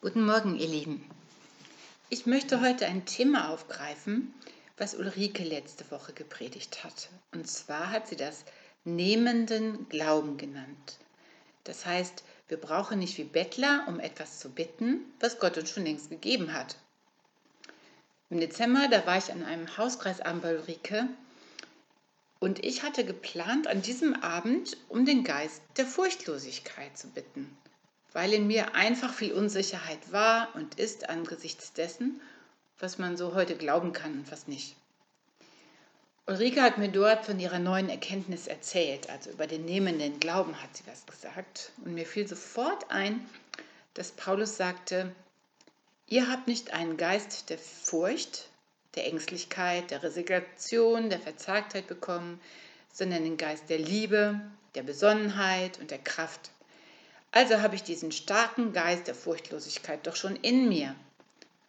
Guten Morgen, ihr Lieben. Ich möchte heute ein Thema aufgreifen, was Ulrike letzte Woche gepredigt hat. Und zwar hat sie das nehmenden Glauben genannt. Das heißt, wir brauchen nicht wie Bettler, um etwas zu bitten, was Gott uns schon längst gegeben hat. Im Dezember, da war ich an einem Hauskreisabend bei Ulrike und ich hatte geplant, an diesem Abend um den Geist der Furchtlosigkeit zu bitten weil in mir einfach viel Unsicherheit war und ist angesichts dessen, was man so heute glauben kann und was nicht. Ulrike hat mir dort von ihrer neuen Erkenntnis erzählt, also über den nehmenden Glauben hat sie was gesagt. Und mir fiel sofort ein, dass Paulus sagte, ihr habt nicht einen Geist der Furcht, der Ängstlichkeit, der Resignation, der Verzagtheit bekommen, sondern den Geist der Liebe, der Besonnenheit und der Kraft. Also habe ich diesen starken Geist der Furchtlosigkeit doch schon in mir.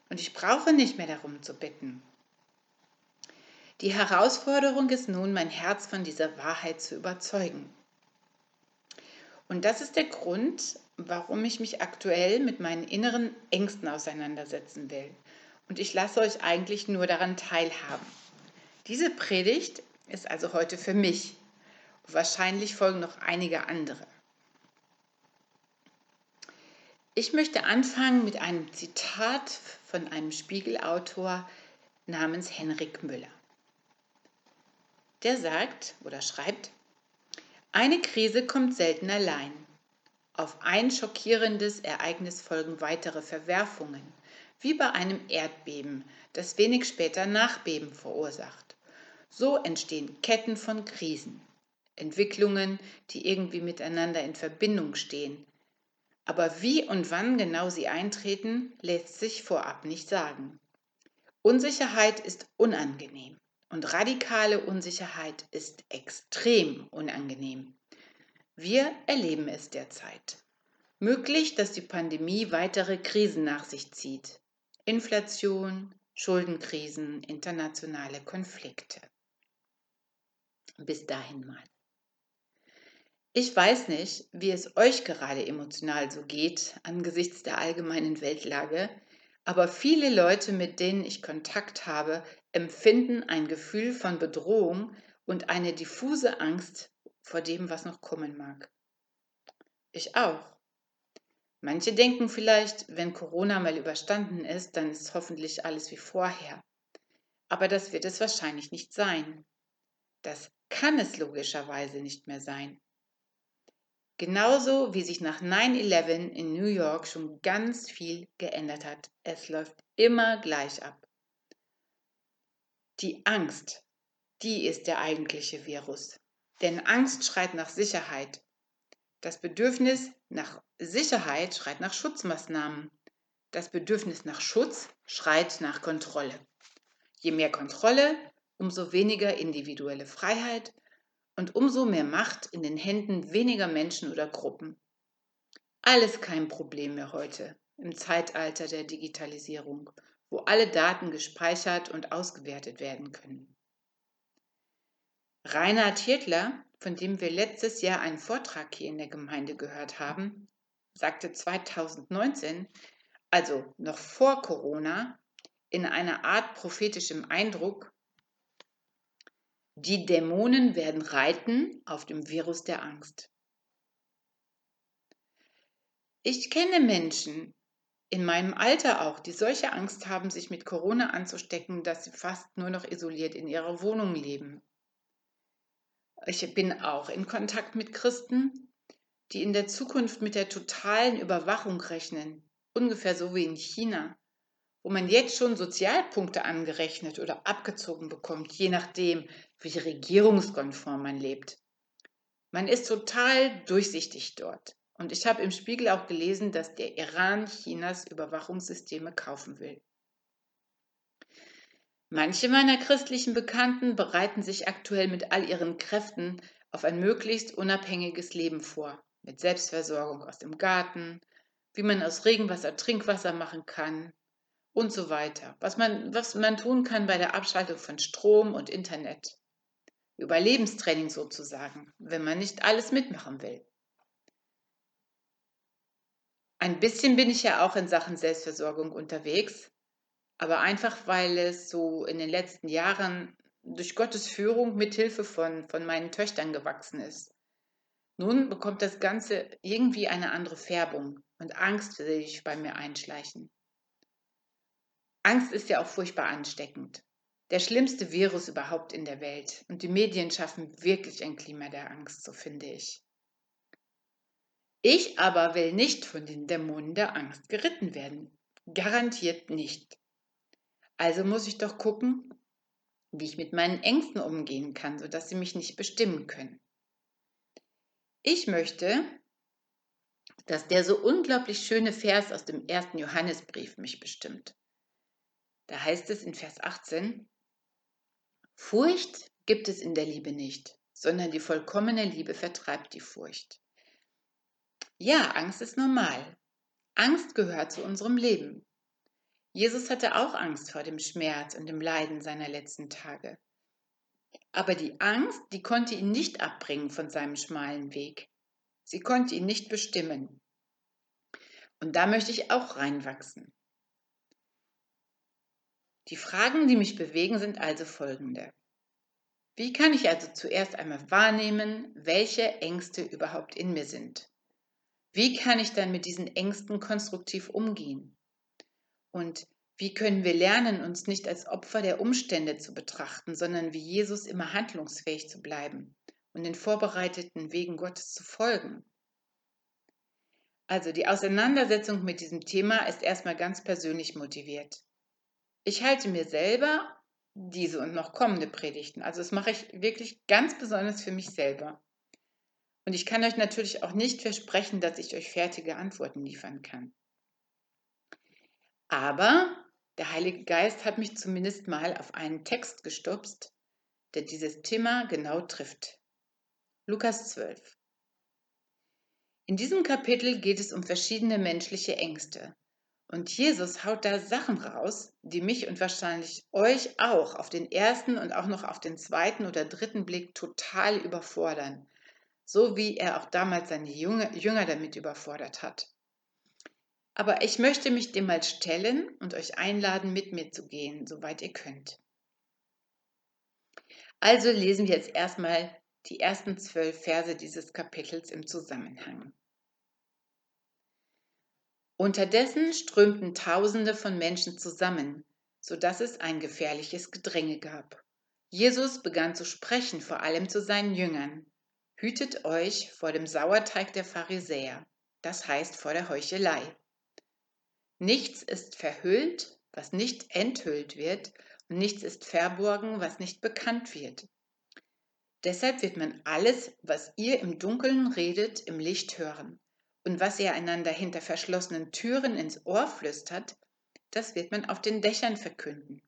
Und ich brauche nicht mehr darum zu bitten. Die Herausforderung ist nun, mein Herz von dieser Wahrheit zu überzeugen. Und das ist der Grund, warum ich mich aktuell mit meinen inneren Ängsten auseinandersetzen will. Und ich lasse euch eigentlich nur daran teilhaben. Diese Predigt ist also heute für mich. Wahrscheinlich folgen noch einige andere. Ich möchte anfangen mit einem Zitat von einem Spiegelautor namens Henrik Müller. Der sagt oder schreibt, eine Krise kommt selten allein. Auf ein schockierendes Ereignis folgen weitere Verwerfungen, wie bei einem Erdbeben, das wenig später Nachbeben verursacht. So entstehen Ketten von Krisen, Entwicklungen, die irgendwie miteinander in Verbindung stehen, aber wie und wann genau sie eintreten, lässt sich vorab nicht sagen. Unsicherheit ist unangenehm und radikale Unsicherheit ist extrem unangenehm. Wir erleben es derzeit. Möglich, dass die Pandemie weitere Krisen nach sich zieht. Inflation, Schuldenkrisen, internationale Konflikte. Bis dahin mal. Ich weiß nicht, wie es euch gerade emotional so geht angesichts der allgemeinen Weltlage, aber viele Leute, mit denen ich Kontakt habe, empfinden ein Gefühl von Bedrohung und eine diffuse Angst vor dem, was noch kommen mag. Ich auch. Manche denken vielleicht, wenn Corona mal überstanden ist, dann ist hoffentlich alles wie vorher. Aber das wird es wahrscheinlich nicht sein. Das kann es logischerweise nicht mehr sein. Genauso wie sich nach 9-11 in New York schon ganz viel geändert hat. Es läuft immer gleich ab. Die Angst, die ist der eigentliche Virus. Denn Angst schreit nach Sicherheit. Das Bedürfnis nach Sicherheit schreit nach Schutzmaßnahmen. Das Bedürfnis nach Schutz schreit nach Kontrolle. Je mehr Kontrolle, umso weniger individuelle Freiheit und umso mehr Macht in den Händen weniger Menschen oder Gruppen. Alles kein Problem mehr heute im Zeitalter der Digitalisierung, wo alle Daten gespeichert und ausgewertet werden können. Reinhard Hirtler, von dem wir letztes Jahr einen Vortrag hier in der Gemeinde gehört haben, sagte 2019, also noch vor Corona, in einer Art prophetischem Eindruck, die Dämonen werden reiten auf dem Virus der Angst. Ich kenne Menschen, in meinem Alter auch, die solche Angst haben, sich mit Corona anzustecken, dass sie fast nur noch isoliert in ihrer Wohnung leben. Ich bin auch in Kontakt mit Christen, die in der Zukunft mit der totalen Überwachung rechnen, ungefähr so wie in China wo man jetzt schon Sozialpunkte angerechnet oder abgezogen bekommt, je nachdem, wie regierungskonform man lebt. Man ist total durchsichtig dort. Und ich habe im Spiegel auch gelesen, dass der Iran Chinas Überwachungssysteme kaufen will. Manche meiner christlichen Bekannten bereiten sich aktuell mit all ihren Kräften auf ein möglichst unabhängiges Leben vor, mit Selbstversorgung aus dem Garten, wie man aus Regenwasser Trinkwasser machen kann, und so weiter. Was man, was man tun kann bei der Abschaltung von Strom und Internet. Überlebenstraining sozusagen, wenn man nicht alles mitmachen will. Ein bisschen bin ich ja auch in Sachen Selbstversorgung unterwegs, aber einfach weil es so in den letzten Jahren durch Gottes Führung mit Hilfe von, von meinen Töchtern gewachsen ist. Nun bekommt das Ganze irgendwie eine andere Färbung und Angst will sich bei mir einschleichen. Angst ist ja auch furchtbar ansteckend. Der schlimmste Virus überhaupt in der Welt. Und die Medien schaffen wirklich ein Klima der Angst, so finde ich. Ich aber will nicht von den Dämonen der Angst geritten werden. Garantiert nicht. Also muss ich doch gucken, wie ich mit meinen Ängsten umgehen kann, sodass sie mich nicht bestimmen können. Ich möchte, dass der so unglaublich schöne Vers aus dem ersten Johannesbrief mich bestimmt. Da heißt es in Vers 18, Furcht gibt es in der Liebe nicht, sondern die vollkommene Liebe vertreibt die Furcht. Ja, Angst ist normal. Angst gehört zu unserem Leben. Jesus hatte auch Angst vor dem Schmerz und dem Leiden seiner letzten Tage. Aber die Angst, die konnte ihn nicht abbringen von seinem schmalen Weg. Sie konnte ihn nicht bestimmen. Und da möchte ich auch reinwachsen. Die Fragen, die mich bewegen, sind also folgende. Wie kann ich also zuerst einmal wahrnehmen, welche Ängste überhaupt in mir sind? Wie kann ich dann mit diesen Ängsten konstruktiv umgehen? Und wie können wir lernen, uns nicht als Opfer der Umstände zu betrachten, sondern wie Jesus immer handlungsfähig zu bleiben und den vorbereiteten Wegen Gottes zu folgen? Also die Auseinandersetzung mit diesem Thema ist erstmal ganz persönlich motiviert. Ich halte mir selber diese und noch kommende Predigten, also das mache ich wirklich ganz besonders für mich selber. Und ich kann euch natürlich auch nicht versprechen, dass ich euch fertige Antworten liefern kann. Aber der Heilige Geist hat mich zumindest mal auf einen Text gestupst, der dieses Thema genau trifft. Lukas 12. In diesem Kapitel geht es um verschiedene menschliche Ängste. Und Jesus haut da Sachen raus, die mich und wahrscheinlich euch auch auf den ersten und auch noch auf den zweiten oder dritten Blick total überfordern. So wie er auch damals seine Jünger damit überfordert hat. Aber ich möchte mich dem mal stellen und euch einladen, mit mir zu gehen, soweit ihr könnt. Also lesen wir jetzt erstmal die ersten zwölf Verse dieses Kapitels im Zusammenhang. Unterdessen strömten Tausende von Menschen zusammen, so dass es ein gefährliches Gedränge gab. Jesus begann zu sprechen, vor allem zu seinen Jüngern. Hütet euch vor dem Sauerteig der Pharisäer, das heißt vor der Heuchelei. Nichts ist verhüllt, was nicht enthüllt wird, und nichts ist verborgen, was nicht bekannt wird. Deshalb wird man alles, was ihr im Dunkeln redet, im Licht hören. Und was ihr einander hinter verschlossenen Türen ins Ohr flüstert, das wird man auf den Dächern verkünden.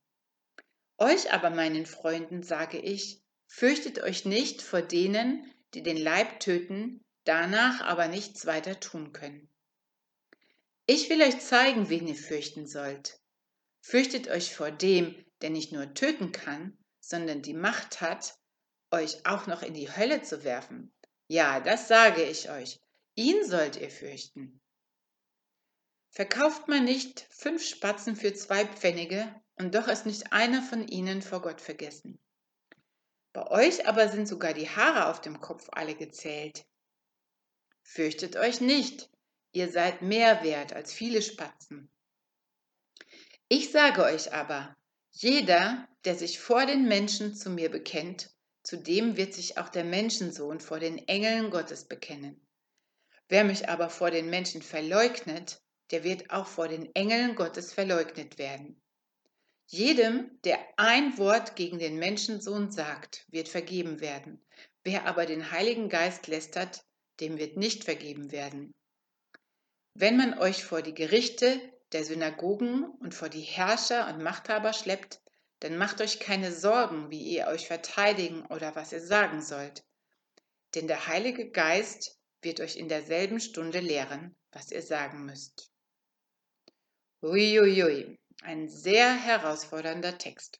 Euch aber, meinen Freunden, sage ich, fürchtet euch nicht vor denen, die den Leib töten, danach aber nichts weiter tun können. Ich will euch zeigen, wen ihr fürchten sollt. Fürchtet euch vor dem, der nicht nur töten kann, sondern die Macht hat, euch auch noch in die Hölle zu werfen. Ja, das sage ich euch. Ihn sollt ihr fürchten. Verkauft man nicht fünf Spatzen für zwei Pfennige, und doch ist nicht einer von ihnen vor Gott vergessen. Bei euch aber sind sogar die Haare auf dem Kopf alle gezählt. Fürchtet euch nicht, Ihr seid mehr wert als viele Spatzen. Ich sage euch aber, jeder, der sich vor den Menschen zu mir bekennt, zu dem wird sich auch der Menschensohn vor den Engeln Gottes bekennen. Wer mich aber vor den Menschen verleugnet, der wird auch vor den Engeln Gottes verleugnet werden. Jedem, der ein Wort gegen den Menschensohn sagt, wird vergeben werden. Wer aber den Heiligen Geist lästert, dem wird nicht vergeben werden. Wenn man euch vor die Gerichte der Synagogen und vor die Herrscher und Machthaber schleppt, dann macht euch keine Sorgen, wie ihr euch verteidigen oder was ihr sagen sollt. Denn der Heilige Geist wird euch in derselben Stunde lehren, was ihr sagen müsst. Uiuiui, ein sehr herausfordernder Text.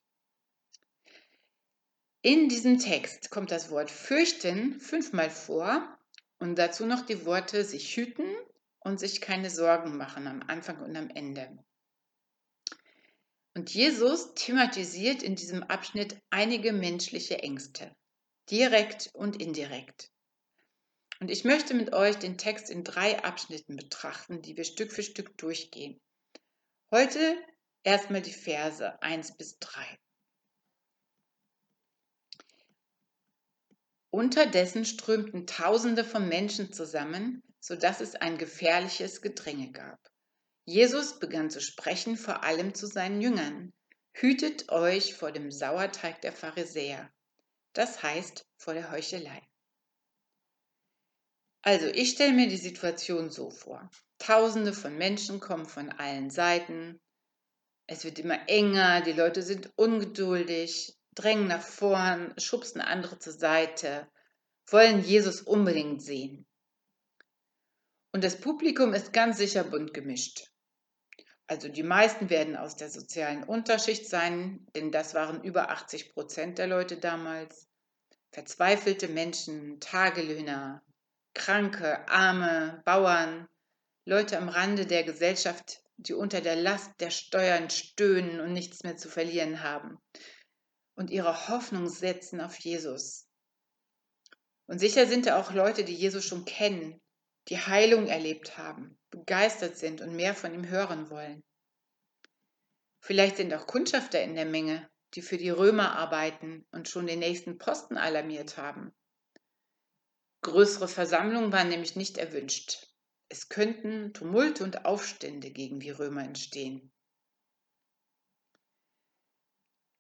In diesem Text kommt das Wort fürchten fünfmal vor und dazu noch die Worte sich hüten, und sich keine Sorgen machen am Anfang und am Ende. Und Jesus thematisiert in diesem Abschnitt einige menschliche Ängste, direkt und indirekt. Und ich möchte mit euch den Text in drei Abschnitten betrachten, die wir Stück für Stück durchgehen. Heute erstmal die Verse 1 bis 3. Unterdessen strömten Tausende von Menschen zusammen, sodass es ein gefährliches Gedränge gab. Jesus begann zu sprechen, vor allem zu seinen Jüngern. Hütet euch vor dem Sauerteig der Pharisäer, das heißt vor der Heuchelei. Also, ich stelle mir die Situation so vor. Tausende von Menschen kommen von allen Seiten. Es wird immer enger, die Leute sind ungeduldig, drängen nach vorn, schubsen andere zur Seite, wollen Jesus unbedingt sehen. Und das Publikum ist ganz sicher bunt gemischt. Also die meisten werden aus der sozialen Unterschicht sein, denn das waren über 80 Prozent der Leute damals. Verzweifelte Menschen, Tagelöhner, Kranke, Arme, Bauern, Leute am Rande der Gesellschaft, die unter der Last der Steuern stöhnen und nichts mehr zu verlieren haben und ihre Hoffnung setzen auf Jesus. Und sicher sind da auch Leute, die Jesus schon kennen, die Heilung erlebt haben, begeistert sind und mehr von ihm hören wollen. Vielleicht sind auch Kundschafter in der Menge, die für die Römer arbeiten und schon den nächsten Posten alarmiert haben. Größere Versammlungen waren nämlich nicht erwünscht. Es könnten Tumulte und Aufstände gegen die Römer entstehen.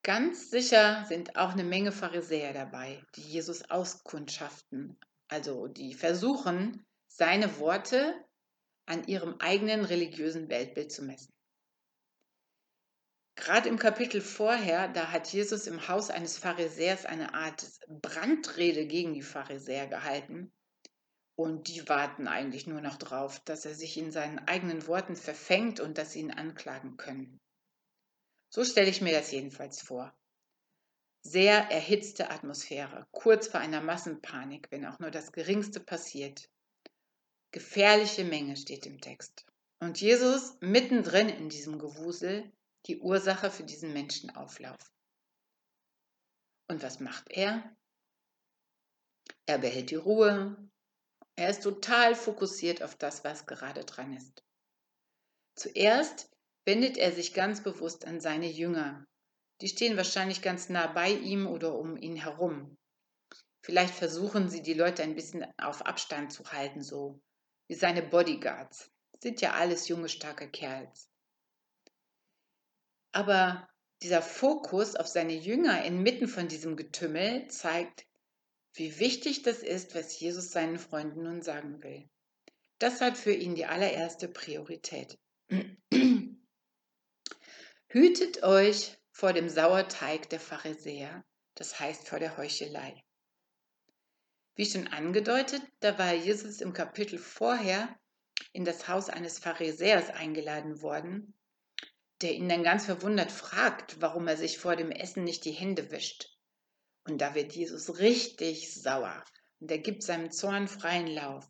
Ganz sicher sind auch eine Menge Pharisäer dabei, die Jesus auskundschaften, also die versuchen, seine Worte an ihrem eigenen religiösen Weltbild zu messen. Gerade im Kapitel vorher, da hat Jesus im Haus eines Pharisäers eine Art Brandrede gegen die Pharisäer gehalten. Und die warten eigentlich nur noch drauf, dass er sich in seinen eigenen Worten verfängt und dass sie ihn anklagen können. So stelle ich mir das jedenfalls vor. Sehr erhitzte Atmosphäre, kurz vor einer Massenpanik, wenn auch nur das Geringste passiert. Gefährliche Menge steht im Text. Und Jesus mittendrin in diesem Gewusel die Ursache für diesen Menschenauflauf. Und was macht er? Er behält die Ruhe. Er ist total fokussiert auf das, was gerade dran ist. Zuerst wendet er sich ganz bewusst an seine Jünger. Die stehen wahrscheinlich ganz nah bei ihm oder um ihn herum. Vielleicht versuchen sie, die Leute ein bisschen auf Abstand zu halten, so wie seine Bodyguards. Sind ja alles junge, starke Kerls. Aber dieser Fokus auf seine Jünger inmitten von diesem Getümmel zeigt, wie wichtig das ist, was Jesus seinen Freunden nun sagen will. Das hat für ihn die allererste Priorität. Hütet euch vor dem Sauerteig der Pharisäer, das heißt vor der Heuchelei. Wie schon angedeutet, da war Jesus im Kapitel vorher in das Haus eines Pharisäers eingeladen worden der ihn dann ganz verwundert fragt, warum er sich vor dem Essen nicht die Hände wischt. Und da wird Jesus richtig sauer und er gibt seinem Zorn freien Lauf.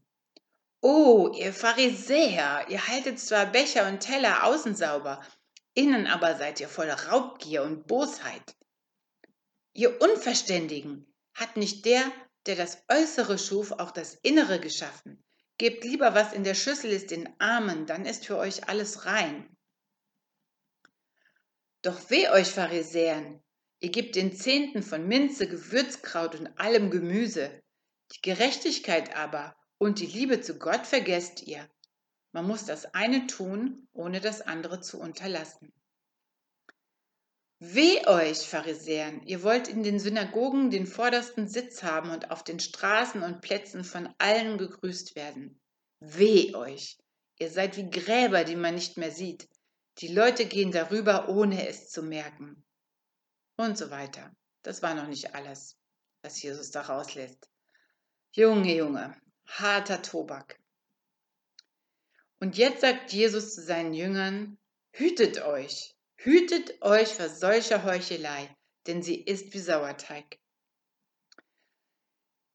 Oh, ihr Pharisäer, ihr haltet zwar Becher und Teller außen sauber, innen aber seid ihr voller Raubgier und Bosheit. Ihr Unverständigen, hat nicht der, der das Äußere schuf, auch das Innere geschaffen? Gebt lieber, was in der Schüssel ist, den Armen, dann ist für euch alles rein. Doch weh euch Pharisäern, ihr gebt den Zehnten von Minze, Gewürzkraut und allem Gemüse. Die Gerechtigkeit aber und die Liebe zu Gott vergesst ihr. Man muss das eine tun, ohne das andere zu unterlassen. Weh euch, Pharisäern, ihr wollt in den Synagogen den vordersten Sitz haben und auf den Straßen und Plätzen von allen gegrüßt werden. Weh euch, ihr seid wie Gräber, die man nicht mehr sieht, die Leute gehen darüber, ohne es zu merken. Und so weiter. Das war noch nicht alles, was Jesus da rauslässt. Junge, Junge, harter Tobak. Und jetzt sagt Jesus zu seinen Jüngern, hütet euch, hütet euch vor solcher Heuchelei, denn sie ist wie Sauerteig.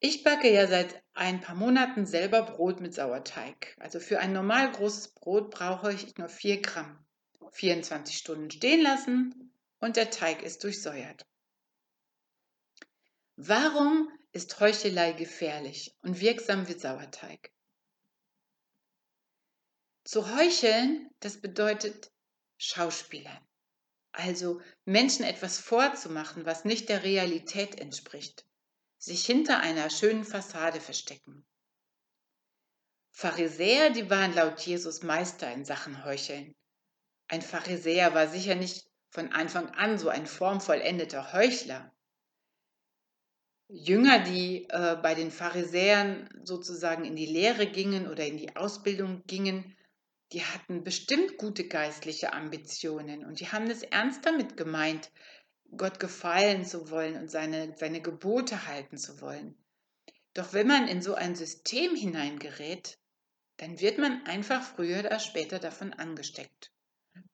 Ich backe ja seit ein paar Monaten selber Brot mit Sauerteig. Also für ein normal großes Brot brauche ich nur 4 Gramm. 24 Stunden stehen lassen und der Teig ist durchsäuert. Warum ist Heuchelei gefährlich und wirksam wie Sauerteig? Zu heucheln, das bedeutet Schauspielern. Also Menschen etwas vorzumachen, was nicht der Realität entspricht. Sich hinter einer schönen Fassade verstecken. Pharisäer, die waren laut Jesus Meister in Sachen Heucheln. Ein Pharisäer war sicher nicht von Anfang an so ein formvollendeter Heuchler. Jünger, die äh, bei den Pharisäern sozusagen in die Lehre gingen oder in die Ausbildung gingen, die hatten bestimmt gute geistliche Ambitionen und die haben es ernst damit gemeint, Gott gefallen zu wollen und seine, seine Gebote halten zu wollen. Doch wenn man in so ein System hineingerät, dann wird man einfach früher oder später davon angesteckt.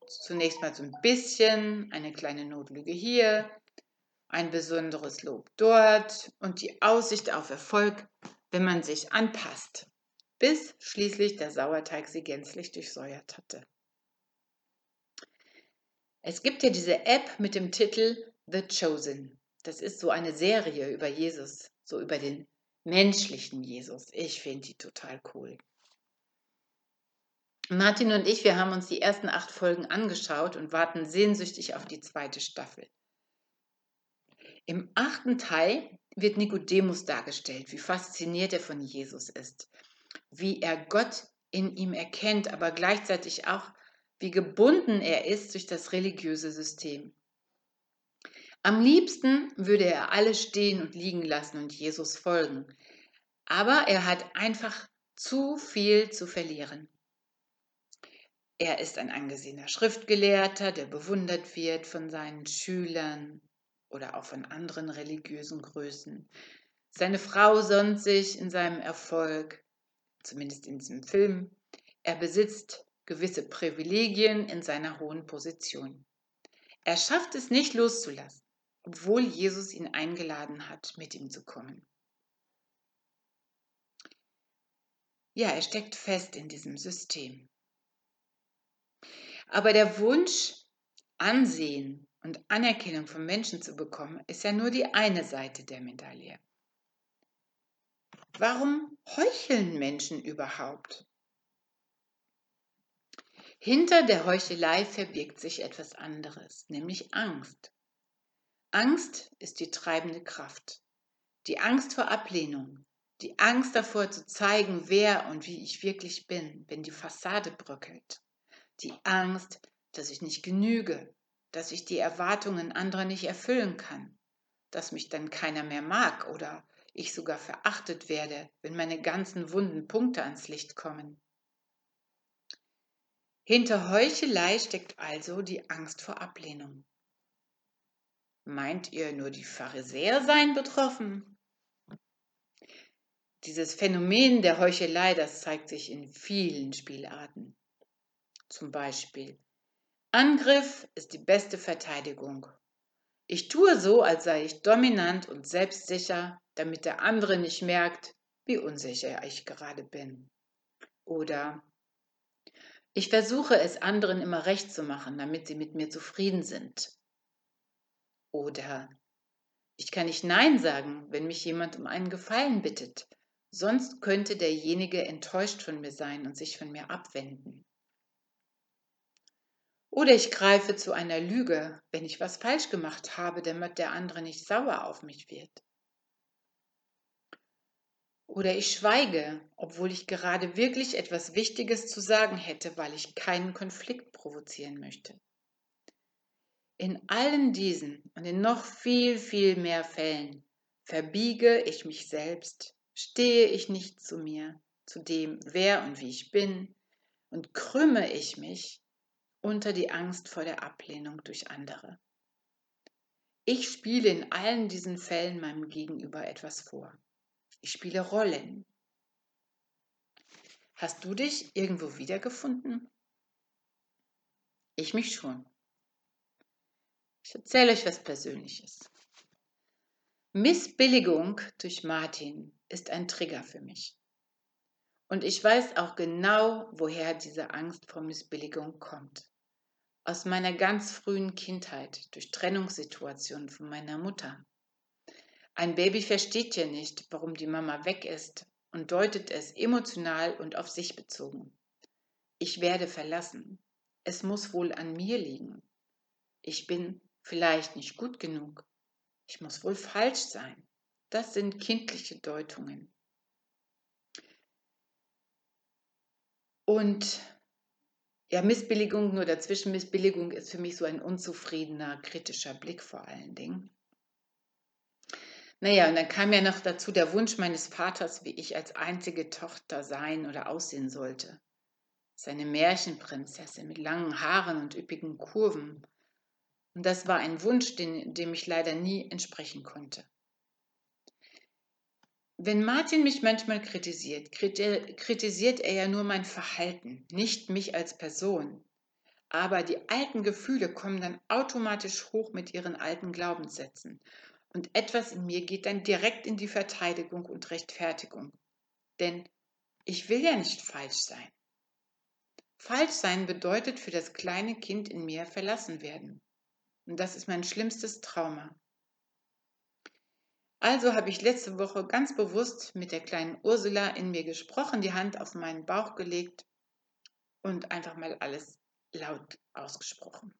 Zunächst mal so ein bisschen, eine kleine Notlüge hier, ein besonderes Lob dort und die Aussicht auf Erfolg, wenn man sich anpasst bis schließlich der Sauerteig sie gänzlich durchsäuert hatte. Es gibt ja diese App mit dem Titel The Chosen. Das ist so eine Serie über Jesus, so über den menschlichen Jesus. Ich finde die total cool. Martin und ich, wir haben uns die ersten acht Folgen angeschaut und warten sehnsüchtig auf die zweite Staffel. Im achten Teil wird Nikodemus dargestellt, wie fasziniert er von Jesus ist wie er Gott in ihm erkennt, aber gleichzeitig auch, wie gebunden er ist durch das religiöse System. Am liebsten würde er alle stehen und liegen lassen und Jesus folgen, aber er hat einfach zu viel zu verlieren. Er ist ein angesehener Schriftgelehrter, der bewundert wird von seinen Schülern oder auch von anderen religiösen Größen. Seine Frau sonnt sich in seinem Erfolg zumindest in diesem Film, er besitzt gewisse Privilegien in seiner hohen Position. Er schafft es nicht loszulassen, obwohl Jesus ihn eingeladen hat, mit ihm zu kommen. Ja, er steckt fest in diesem System. Aber der Wunsch, Ansehen und Anerkennung von Menschen zu bekommen, ist ja nur die eine Seite der Medaille. Warum heucheln Menschen überhaupt? Hinter der Heuchelei verbirgt sich etwas anderes, nämlich Angst. Angst ist die treibende Kraft. Die Angst vor Ablehnung, die Angst davor zu zeigen, wer und wie ich wirklich bin, wenn die Fassade bröckelt. Die Angst, dass ich nicht genüge, dass ich die Erwartungen anderer nicht erfüllen kann, dass mich dann keiner mehr mag oder ich sogar verachtet werde, wenn meine ganzen wunden Punkte ans Licht kommen. Hinter Heuchelei steckt also die Angst vor Ablehnung. Meint ihr nur die Pharisäer seien betroffen? Dieses Phänomen der Heuchelei, das zeigt sich in vielen Spielarten. Zum Beispiel, Angriff ist die beste Verteidigung. Ich tue so, als sei ich dominant und selbstsicher, damit der andere nicht merkt, wie unsicher ich gerade bin. Oder ich versuche es anderen immer recht zu machen, damit sie mit mir zufrieden sind. Oder ich kann nicht Nein sagen, wenn mich jemand um einen Gefallen bittet, sonst könnte derjenige enttäuscht von mir sein und sich von mir abwenden. Oder ich greife zu einer Lüge, wenn ich was falsch gemacht habe, damit der andere nicht sauer auf mich wird. Oder ich schweige, obwohl ich gerade wirklich etwas Wichtiges zu sagen hätte, weil ich keinen Konflikt provozieren möchte. In allen diesen und in noch viel, viel mehr Fällen verbiege ich mich selbst, stehe ich nicht zu mir, zu dem, wer und wie ich bin, und krümme ich mich unter die Angst vor der Ablehnung durch andere. Ich spiele in allen diesen Fällen meinem Gegenüber etwas vor. Ich spiele Rollen. Hast du dich irgendwo wiedergefunden? Ich mich schon. Ich erzähle euch was Persönliches. Missbilligung durch Martin ist ein Trigger für mich. Und ich weiß auch genau, woher diese Angst vor Missbilligung kommt. Aus meiner ganz frühen Kindheit, durch Trennungssituationen von meiner Mutter. Ein Baby versteht ja nicht, warum die Mama weg ist und deutet es emotional und auf sich bezogen. Ich werde verlassen. Es muss wohl an mir liegen. Ich bin vielleicht nicht gut genug. Ich muss wohl falsch sein. Das sind kindliche Deutungen. Und ja, Missbilligung, nur dazwischen Missbilligung ist für mich so ein unzufriedener, kritischer Blick vor allen Dingen. Naja, und dann kam ja noch dazu der Wunsch meines Vaters, wie ich als einzige Tochter sein oder aussehen sollte. Seine Märchenprinzessin mit langen Haaren und üppigen Kurven. Und das war ein Wunsch, den, dem ich leider nie entsprechen konnte. Wenn Martin mich manchmal kritisiert, kritisiert er ja nur mein Verhalten, nicht mich als Person. Aber die alten Gefühle kommen dann automatisch hoch mit ihren alten Glaubenssätzen. Und etwas in mir geht dann direkt in die Verteidigung und Rechtfertigung. Denn ich will ja nicht falsch sein. Falsch sein bedeutet für das kleine Kind in mir verlassen werden. Und das ist mein schlimmstes Trauma. Also habe ich letzte Woche ganz bewusst mit der kleinen Ursula in mir gesprochen, die Hand auf meinen Bauch gelegt und einfach mal alles laut ausgesprochen.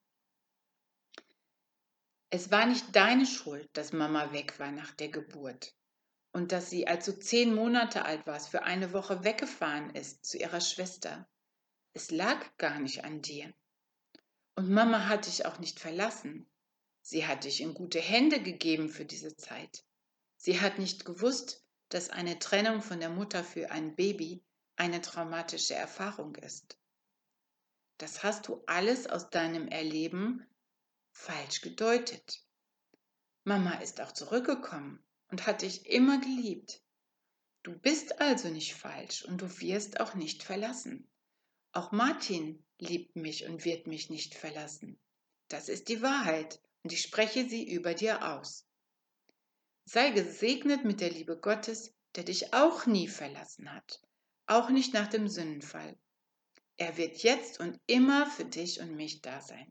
Es war nicht deine Schuld, dass Mama weg war nach der Geburt und dass sie, als du zehn Monate alt warst, für eine Woche weggefahren ist zu ihrer Schwester. Es lag gar nicht an dir. Und Mama hat dich auch nicht verlassen. Sie hat dich in gute Hände gegeben für diese Zeit. Sie hat nicht gewusst, dass eine Trennung von der Mutter für ein Baby eine traumatische Erfahrung ist. Das hast du alles aus deinem Erleben falsch gedeutet. Mama ist auch zurückgekommen und hat dich immer geliebt. Du bist also nicht falsch und du wirst auch nicht verlassen. Auch Martin liebt mich und wird mich nicht verlassen. Das ist die Wahrheit und ich spreche sie über dir aus. Sei gesegnet mit der Liebe Gottes, der dich auch nie verlassen hat, auch nicht nach dem Sündenfall. Er wird jetzt und immer für dich und mich da sein.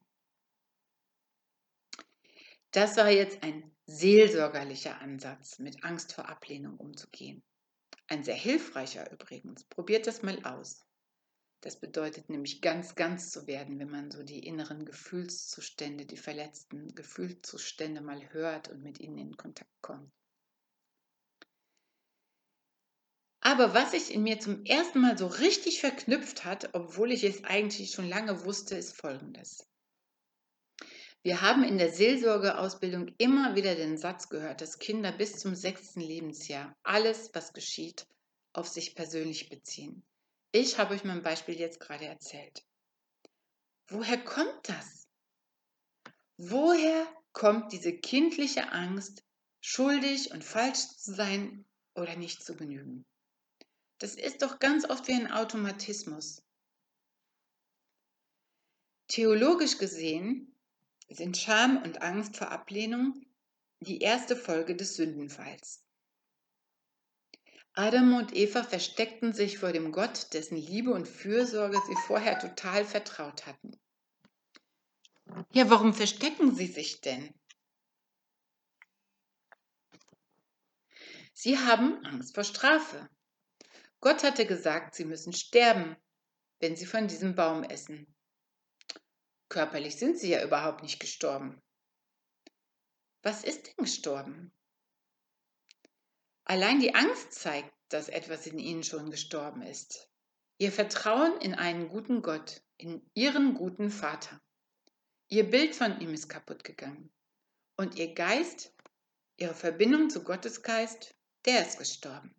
Das war jetzt ein seelsorgerlicher Ansatz, mit Angst vor Ablehnung umzugehen. Ein sehr hilfreicher übrigens. Probiert das mal aus. Das bedeutet nämlich ganz, ganz zu werden, wenn man so die inneren Gefühlszustände, die verletzten Gefühlszustände mal hört und mit ihnen in Kontakt kommt. Aber was sich in mir zum ersten Mal so richtig verknüpft hat, obwohl ich es eigentlich schon lange wusste, ist Folgendes. Wir haben in der Seelsorgeausbildung immer wieder den Satz gehört, dass Kinder bis zum sechsten Lebensjahr alles, was geschieht, auf sich persönlich beziehen. Ich habe euch mein Beispiel jetzt gerade erzählt. Woher kommt das? Woher kommt diese kindliche Angst, schuldig und falsch zu sein oder nicht zu genügen? Das ist doch ganz oft wie ein Automatismus. Theologisch gesehen sind Scham und Angst vor Ablehnung die erste Folge des Sündenfalls. Adam und Eva versteckten sich vor dem Gott, dessen Liebe und Fürsorge sie vorher total vertraut hatten. Ja, warum verstecken sie sich denn? Sie haben Angst vor Strafe. Gott hatte gesagt, sie müssen sterben, wenn sie von diesem Baum essen. Körperlich sind sie ja überhaupt nicht gestorben. Was ist denn gestorben? Allein die Angst zeigt, dass etwas in ihnen schon gestorben ist. Ihr Vertrauen in einen guten Gott, in ihren guten Vater. Ihr Bild von ihm ist kaputt gegangen. Und ihr Geist, ihre Verbindung zu Gottes Geist, der ist gestorben.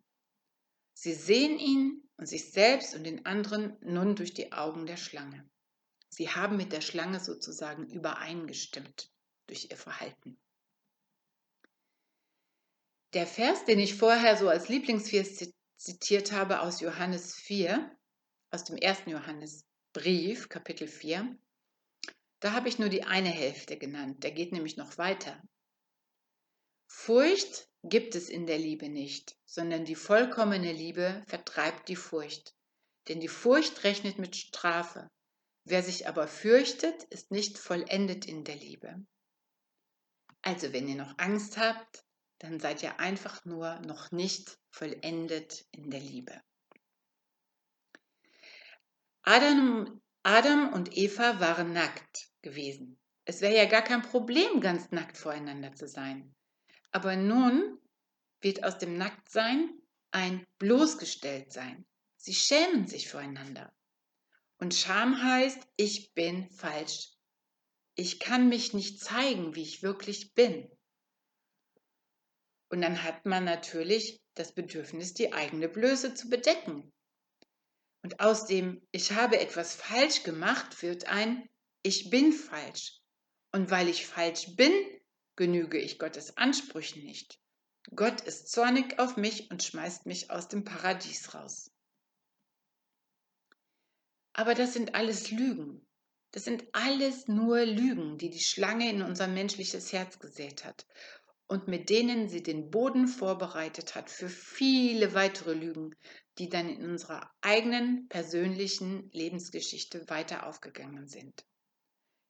Sie sehen ihn und sich selbst und den anderen nun durch die Augen der Schlange. Sie haben mit der Schlange sozusagen übereingestimmt durch ihr Verhalten. Der Vers, den ich vorher so als Lieblingsvers zitiert habe aus Johannes 4, aus dem ersten Johannesbrief, Kapitel 4, da habe ich nur die eine Hälfte genannt. Der geht nämlich noch weiter. Furcht gibt es in der Liebe nicht, sondern die vollkommene Liebe vertreibt die Furcht. Denn die Furcht rechnet mit Strafe. Wer sich aber fürchtet, ist nicht vollendet in der Liebe. Also wenn ihr noch Angst habt, dann seid ihr einfach nur noch nicht vollendet in der Liebe. Adam, Adam und Eva waren nackt gewesen. Es wäre ja gar kein Problem, ganz nackt voreinander zu sein. Aber nun wird aus dem Nacktsein ein bloßgestellt-Sein. Sie schämen sich voreinander. Und Scham heißt, ich bin falsch. Ich kann mich nicht zeigen, wie ich wirklich bin. Und dann hat man natürlich das Bedürfnis, die eigene Blöße zu bedecken. Und aus dem Ich habe etwas falsch gemacht wird ein Ich bin falsch. Und weil ich falsch bin, genüge ich Gottes Ansprüchen nicht. Gott ist zornig auf mich und schmeißt mich aus dem Paradies raus. Aber das sind alles Lügen. Das sind alles nur Lügen, die die Schlange in unser menschliches Herz gesät hat und mit denen sie den Boden vorbereitet hat für viele weitere Lügen, die dann in unserer eigenen persönlichen Lebensgeschichte weiter aufgegangen sind.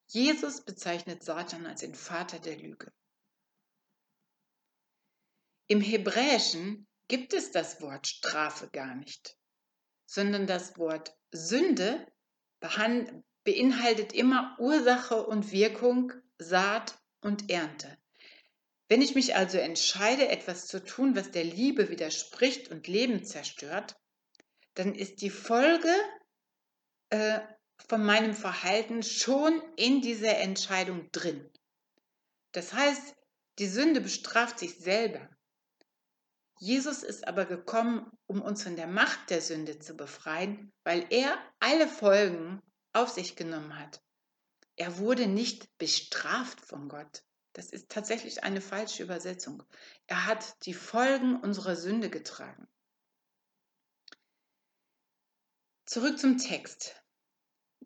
Jesus bezeichnet Satan als den Vater der Lüge. Im Hebräischen gibt es das Wort Strafe gar nicht, sondern das Wort Sünde beinhaltet immer Ursache und Wirkung, Saat und Ernte. Wenn ich mich also entscheide, etwas zu tun, was der Liebe widerspricht und Leben zerstört, dann ist die Folge äh, von meinem Verhalten schon in dieser Entscheidung drin. Das heißt, die Sünde bestraft sich selber. Jesus ist aber gekommen, um uns von der Macht der Sünde zu befreien, weil er alle Folgen auf sich genommen hat. Er wurde nicht bestraft von Gott. Das ist tatsächlich eine falsche Übersetzung. Er hat die Folgen unserer Sünde getragen. Zurück zum Text.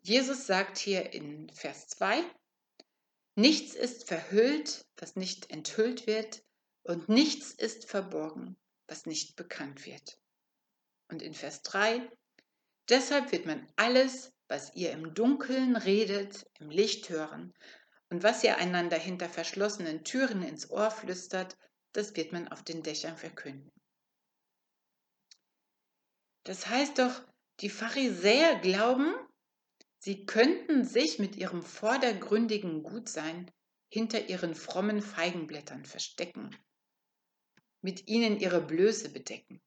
Jesus sagt hier in Vers 2, Nichts ist verhüllt, was nicht enthüllt wird, und nichts ist verborgen, was nicht bekannt wird. Und in Vers 3, Deshalb wird man alles, was ihr im Dunkeln redet, im Licht hören, und was ihr einander hinter verschlossenen Türen ins Ohr flüstert, das wird man auf den Dächern verkünden. Das heißt doch, die Pharisäer glauben, sie könnten sich mit ihrem vordergründigen Gutsein hinter ihren frommen Feigenblättern verstecken, mit ihnen ihre Blöße bedecken.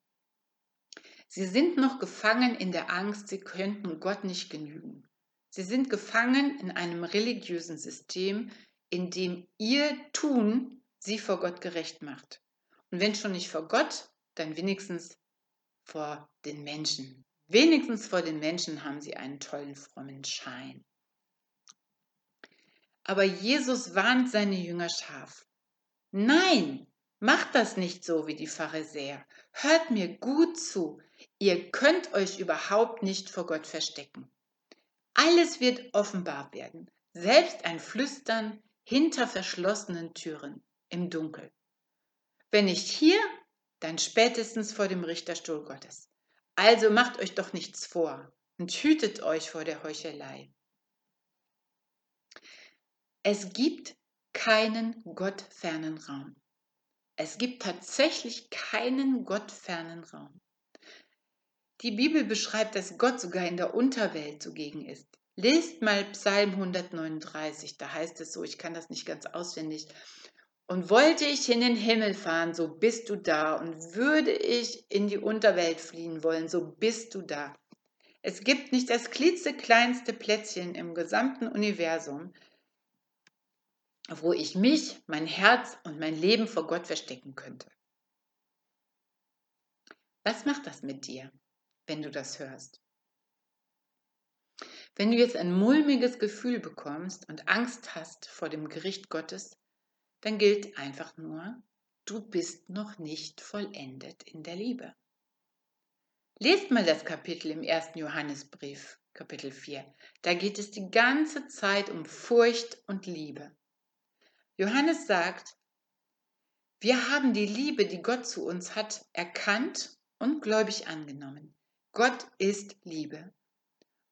Sie sind noch gefangen in der Angst, sie könnten Gott nicht genügen. Sie sind gefangen in einem religiösen System, in dem ihr Tun sie vor Gott gerecht macht. Und wenn schon nicht vor Gott, dann wenigstens vor den Menschen. Wenigstens vor den Menschen haben sie einen tollen, frommen Schein. Aber Jesus warnt seine Jünger scharf. Nein, macht das nicht so wie die Pharisäer. Hört mir gut zu. Ihr könnt euch überhaupt nicht vor Gott verstecken. Alles wird offenbar werden, selbst ein Flüstern hinter verschlossenen Türen im Dunkel. Wenn nicht hier, dann spätestens vor dem Richterstuhl Gottes. Also macht euch doch nichts vor und hütet euch vor der Heuchelei. Es gibt keinen gottfernen Raum. Es gibt tatsächlich keinen gottfernen Raum. Die Bibel beschreibt, dass Gott sogar in der Unterwelt zugegen ist. Lest mal Psalm 139, da heißt es so, ich kann das nicht ganz auswendig. Und wollte ich in den Himmel fahren, so bist du da. Und würde ich in die Unterwelt fliehen wollen, so bist du da. Es gibt nicht das klitzekleinste Plätzchen im gesamten Universum, wo ich mich, mein Herz und mein Leben vor Gott verstecken könnte. Was macht das mit dir, wenn du das hörst? Wenn du jetzt ein mulmiges Gefühl bekommst und Angst hast vor dem Gericht Gottes, dann gilt einfach nur, du bist noch nicht vollendet in der Liebe. Lest mal das Kapitel im ersten Johannesbrief, Kapitel 4. Da geht es die ganze Zeit um Furcht und Liebe. Johannes sagt, Wir haben die Liebe, die Gott zu uns hat, erkannt und gläubig angenommen. Gott ist Liebe.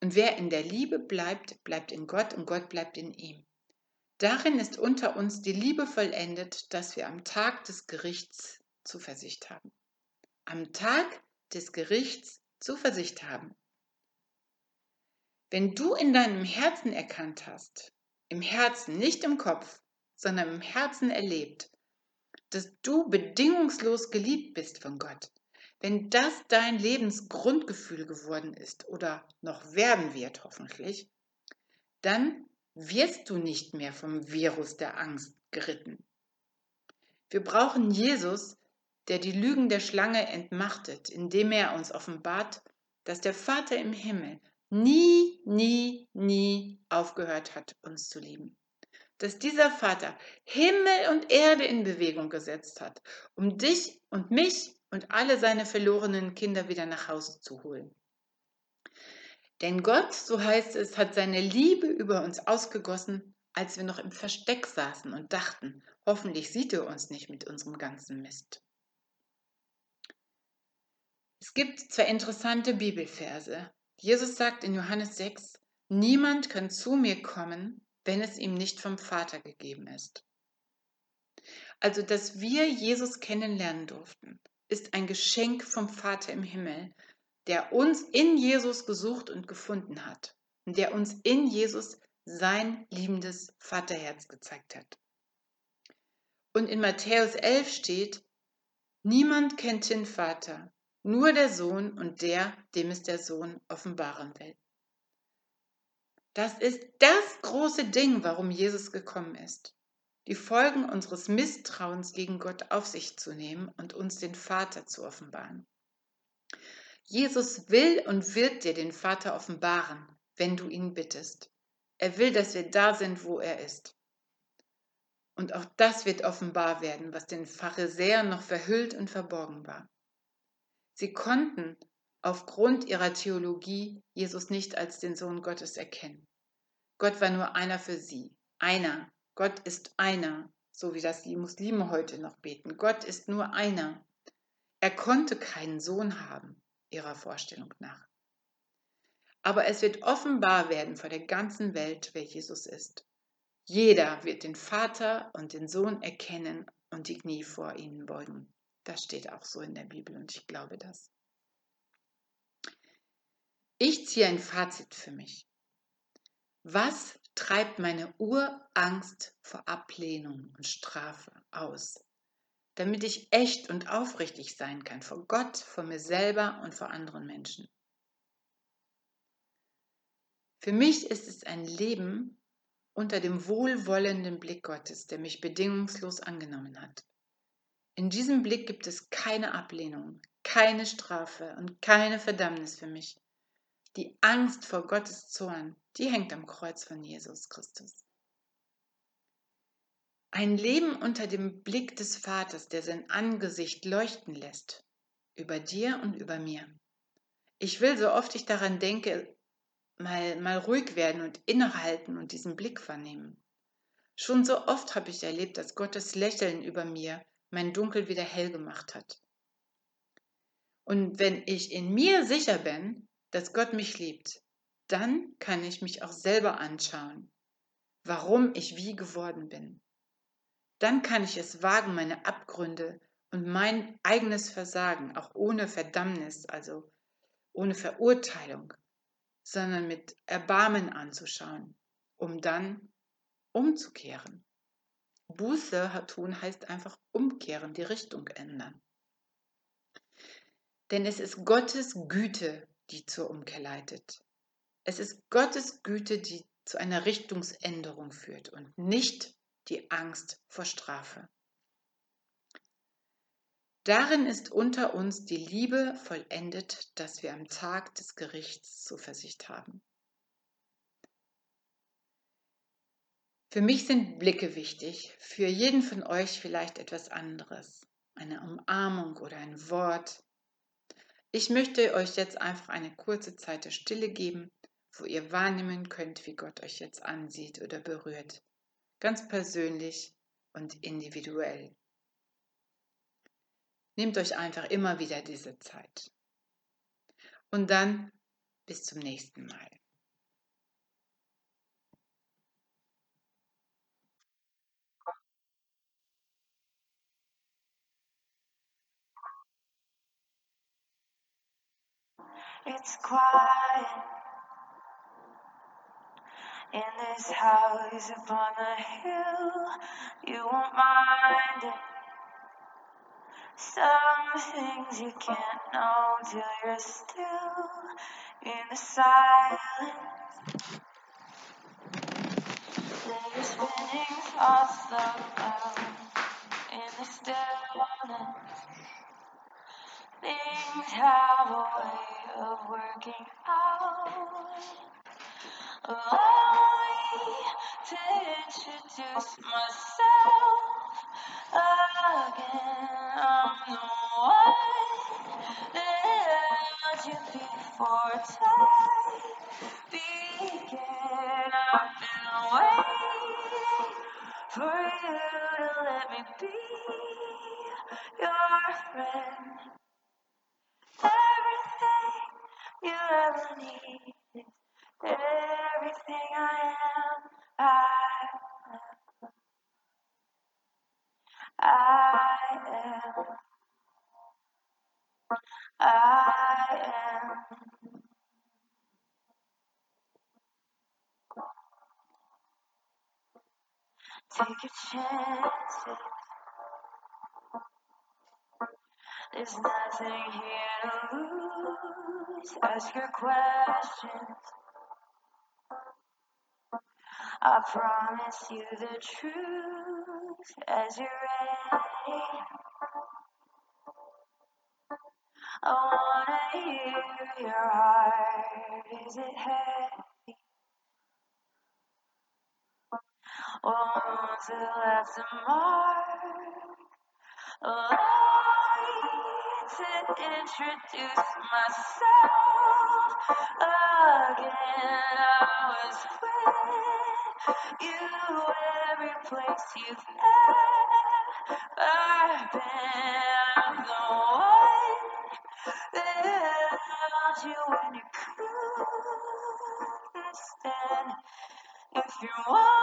Und wer in der Liebe bleibt, bleibt in Gott und Gott bleibt in ihm. Darin ist unter uns die Liebe vollendet, dass wir am Tag des Gerichts Zuversicht haben. Am Tag des Gerichts Zuversicht haben. Wenn du in deinem Herzen erkannt hast, im Herzen, nicht im Kopf, sondern im Herzen erlebt, dass du bedingungslos geliebt bist von Gott, wenn das dein Lebensgrundgefühl geworden ist oder noch werden wird hoffentlich, dann wirst du nicht mehr vom Virus der Angst geritten. Wir brauchen Jesus, der die Lügen der Schlange entmachtet, indem er uns offenbart, dass der Vater im Himmel nie, nie, nie aufgehört hat, uns zu lieben. Dass dieser Vater Himmel und Erde in Bewegung gesetzt hat, um dich und mich und alle seine verlorenen Kinder wieder nach Hause zu holen. Denn Gott, so heißt es, hat seine Liebe über uns ausgegossen, als wir noch im Versteck saßen und dachten, hoffentlich sieht er uns nicht mit unserem ganzen Mist. Es gibt zwei interessante Bibelverse. Jesus sagt in Johannes 6, niemand kann zu mir kommen, wenn es ihm nicht vom Vater gegeben ist. Also, dass wir Jesus kennenlernen durften, ist ein Geschenk vom Vater im Himmel, der uns in Jesus gesucht und gefunden hat und der uns in Jesus sein liebendes Vaterherz gezeigt hat. Und in Matthäus 11 steht, niemand kennt den Vater, nur der Sohn und der, dem es der Sohn offenbaren will. Das ist das große Ding, warum Jesus gekommen ist. Die Folgen unseres Misstrauens gegen Gott auf sich zu nehmen und uns den Vater zu offenbaren. Jesus will und wird dir den Vater offenbaren, wenn du ihn bittest. Er will, dass wir da sind, wo er ist. Und auch das wird offenbar werden, was den Pharisäern noch verhüllt und verborgen war. Sie konnten aufgrund ihrer Theologie Jesus nicht als den Sohn Gottes erkennen. Gott war nur einer für sie. Einer. Gott ist einer, so wie das die Muslime heute noch beten. Gott ist nur einer. Er konnte keinen Sohn haben, ihrer Vorstellung nach. Aber es wird offenbar werden vor der ganzen Welt, wer Jesus ist. Jeder wird den Vater und den Sohn erkennen und die Knie vor ihnen beugen. Das steht auch so in der Bibel und ich glaube das. Ich ziehe ein Fazit für mich. Was treibt meine Urangst vor Ablehnung und Strafe aus, damit ich echt und aufrichtig sein kann vor Gott, vor mir selber und vor anderen Menschen? Für mich ist es ein Leben unter dem wohlwollenden Blick Gottes, der mich bedingungslos angenommen hat. In diesem Blick gibt es keine Ablehnung, keine Strafe und keine Verdammnis für mich. Die Angst vor Gottes Zorn, die hängt am Kreuz von Jesus Christus. Ein Leben unter dem Blick des Vaters, der sein Angesicht leuchten lässt, über dir und über mir. Ich will, so oft ich daran denke, mal, mal ruhig werden und innehalten und diesen Blick vernehmen. Schon so oft habe ich erlebt, dass Gottes Lächeln über mir mein Dunkel wieder hell gemacht hat. Und wenn ich in mir sicher bin, dass Gott mich liebt, dann kann ich mich auch selber anschauen, warum ich wie geworden bin. Dann kann ich es wagen, meine Abgründe und mein eigenes Versagen, auch ohne Verdammnis, also ohne Verurteilung, sondern mit Erbarmen anzuschauen, um dann umzukehren. Buße tun heißt einfach umkehren, die Richtung ändern. Denn es ist Gottes Güte, die zur Umkehr leitet. Es ist Gottes Güte, die zu einer Richtungsänderung führt und nicht die Angst vor Strafe. Darin ist unter uns die Liebe vollendet, dass wir am Tag des Gerichts Zuversicht haben. Für mich sind Blicke wichtig, für jeden von euch vielleicht etwas anderes, eine Umarmung oder ein Wort. Ich möchte euch jetzt einfach eine kurze Zeit der Stille geben, wo ihr wahrnehmen könnt, wie Gott euch jetzt ansieht oder berührt, ganz persönlich und individuell. Nehmt euch einfach immer wieder diese Zeit. Und dann bis zum nächsten Mal. It's quiet in this house upon the hill. You won't mind it. Some things you can't know till you're still in the silence. Then you're spinning thoughts around in the stillness. Things have a way of working out. Allow to introduce myself again. I'm the one that you before time began. I've been waiting for you to let me be your friend. Everything you ever need, everything I am, I am. I am. I am. Take a chance. There's nothing here to lose. Ask your questions. I promise you the truth as you're ready. I wanna hear your heart. Is it heavy? Won't it left a mark? Me to introduce myself again. I was with you every place you've ever been. I'm the one that held you when you couldn't stand. If you're wondering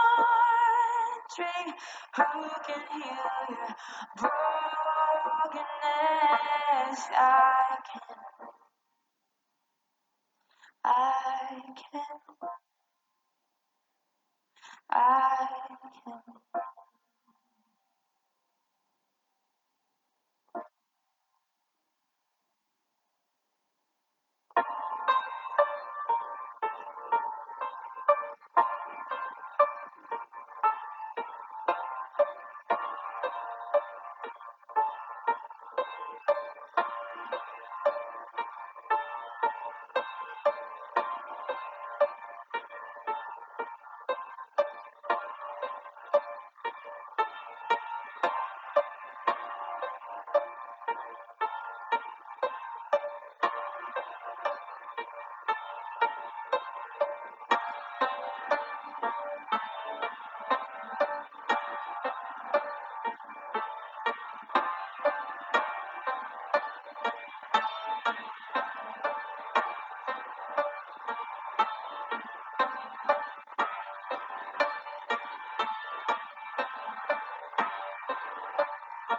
Meet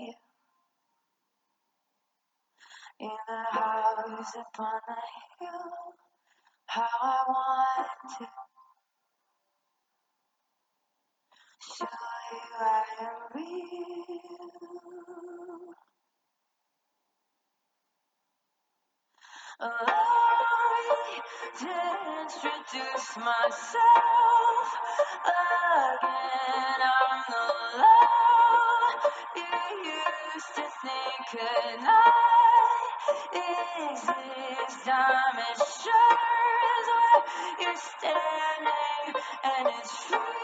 you in the house upon the hill. How I want to show you I am real. To introduce myself again. I'm the love you used to think could not exist. I'm sure as you're standing, and as free